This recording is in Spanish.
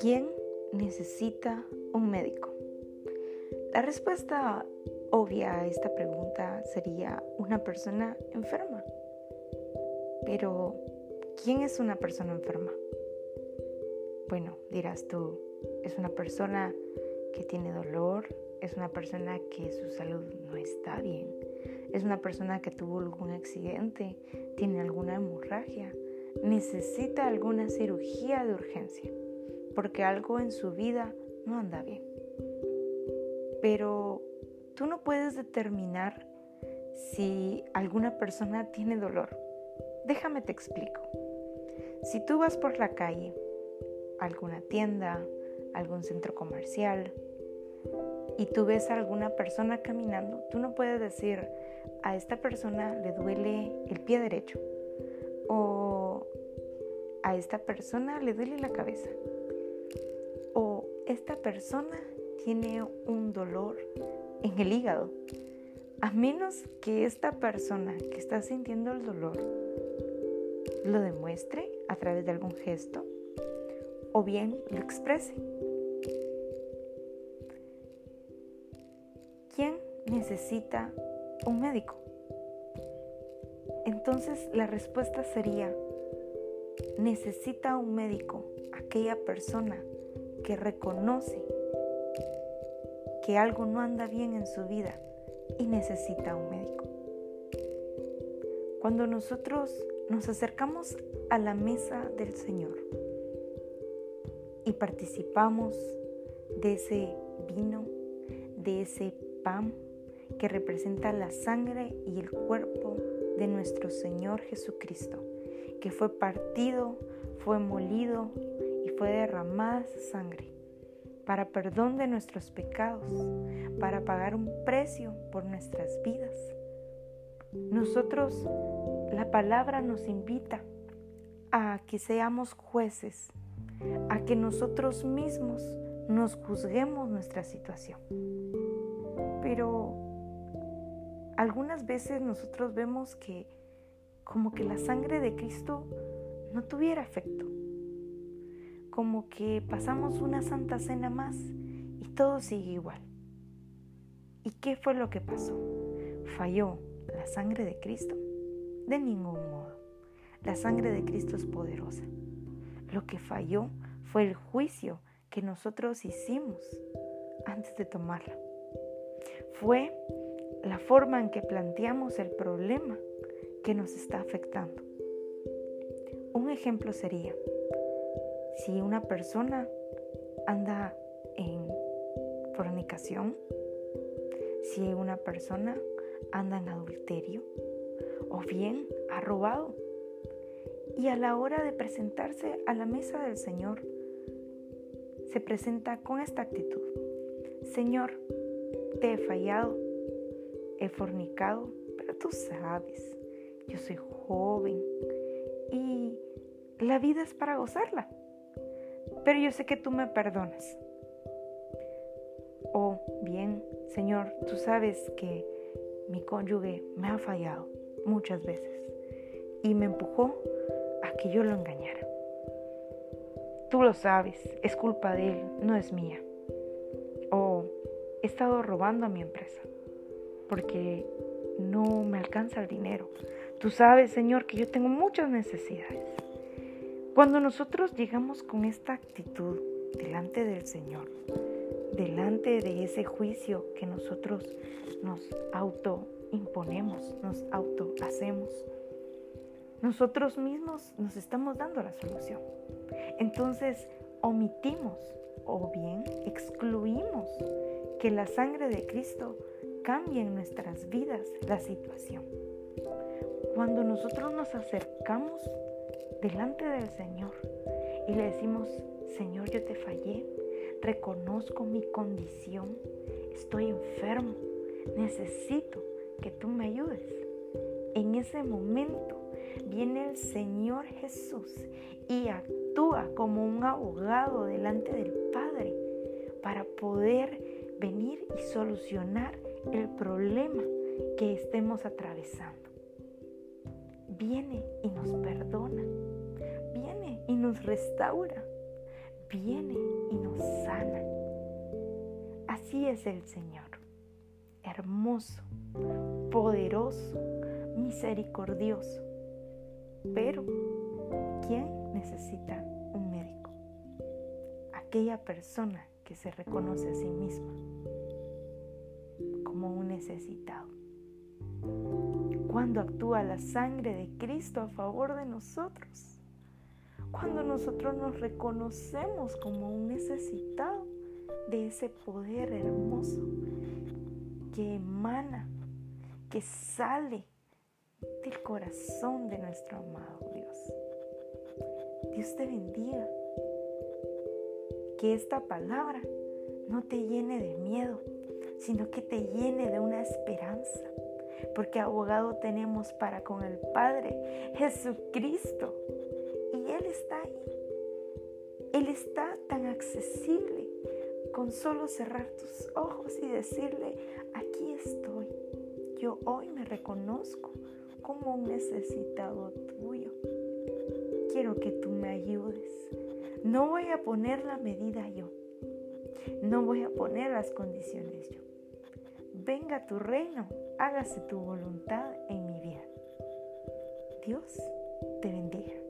¿Quién necesita un médico? La respuesta obvia a esta pregunta sería una persona enferma. Pero, ¿quién es una persona enferma? Bueno, dirás tú, es una persona que tiene dolor, es una persona que su salud no está bien, es una persona que tuvo algún accidente, tiene alguna hemorragia, necesita alguna cirugía de urgencia, porque algo en su vida no anda bien. Pero tú no puedes determinar si alguna persona tiene dolor. Déjame te explico. Si tú vas por la calle, alguna tienda, algún centro comercial, y tú ves a alguna persona caminando, tú no puedes decir, a esta persona le duele el pie derecho o a esta persona le duele la cabeza o esta persona tiene un dolor en el hígado. A menos que esta persona que está sintiendo el dolor lo demuestre a través de algún gesto o bien lo exprese. ¿Quién necesita un médico? Entonces la respuesta sería, necesita un médico aquella persona que reconoce que algo no anda bien en su vida y necesita un médico. Cuando nosotros nos acercamos a la mesa del Señor y participamos de ese vino, de ese pan que representa la sangre y el cuerpo de nuestro Señor Jesucristo, que fue partido, fue molido y fue derramada sangre para perdón de nuestros pecados, para pagar un precio por nuestras vidas. Nosotros, la palabra nos invita a que seamos jueces, a que nosotros mismos nos juzguemos nuestra situación. Pero algunas veces nosotros vemos que como que la sangre de Cristo no tuviera efecto. Como que pasamos una santa cena más y todo sigue igual. ¿Y qué fue lo que pasó? ¿Falló la sangre de Cristo? De ningún modo. La sangre de Cristo es poderosa. Lo que falló fue el juicio que nosotros hicimos antes de tomarla fue la forma en que planteamos el problema que nos está afectando. Un ejemplo sería, si una persona anda en fornicación, si una persona anda en adulterio o bien ha robado y a la hora de presentarse a la mesa del Señor, se presenta con esta actitud. Señor, te he fallado, he fornicado, pero tú sabes, yo soy joven y la vida es para gozarla. Pero yo sé que tú me perdonas. O bien, Señor, tú sabes que mi cónyuge me ha fallado muchas veces y me empujó a que yo lo engañara. Tú lo sabes, es culpa de él, no es mía he estado robando a mi empresa porque no me alcanza el dinero. Tú sabes, Señor, que yo tengo muchas necesidades. Cuando nosotros llegamos con esta actitud delante del Señor, delante de ese juicio que nosotros nos autoimponemos, nos auto hacemos, nosotros mismos nos estamos dando la solución. Entonces omitimos o bien excluimos que la sangre de Cristo cambie en nuestras vidas la situación. Cuando nosotros nos acercamos delante del Señor y le decimos, Señor, yo te fallé, reconozco mi condición, estoy enfermo, necesito que tú me ayudes. En ese momento viene el Señor Jesús y actúa como un abogado delante del Padre para poder venir y solucionar el problema que estemos atravesando. viene y nos perdona, viene y nos restaura, viene y nos sana. Así es el Señor, hermoso, poderoso, misericordioso. Pero, ¿quién necesita un médico? Aquella persona que se reconoce a sí misma como un necesitado. Cuando actúa la sangre de Cristo a favor de nosotros, cuando nosotros nos reconocemos como un necesitado de ese poder hermoso que emana, que sale del corazón de nuestro amado Dios. Dios te bendiga. Que esta palabra no te llene de miedo, sino que te llene de una esperanza. Porque abogado tenemos para con el Padre, Jesucristo. Y Él está ahí. Él está tan accesible con solo cerrar tus ojos y decirle, aquí estoy. Yo hoy me reconozco como un necesitado tuyo. Quiero que tú me ayudes. No voy a poner la medida yo. No voy a poner las condiciones yo. Venga tu reino, hágase tu voluntad en mi vida. Dios te bendiga.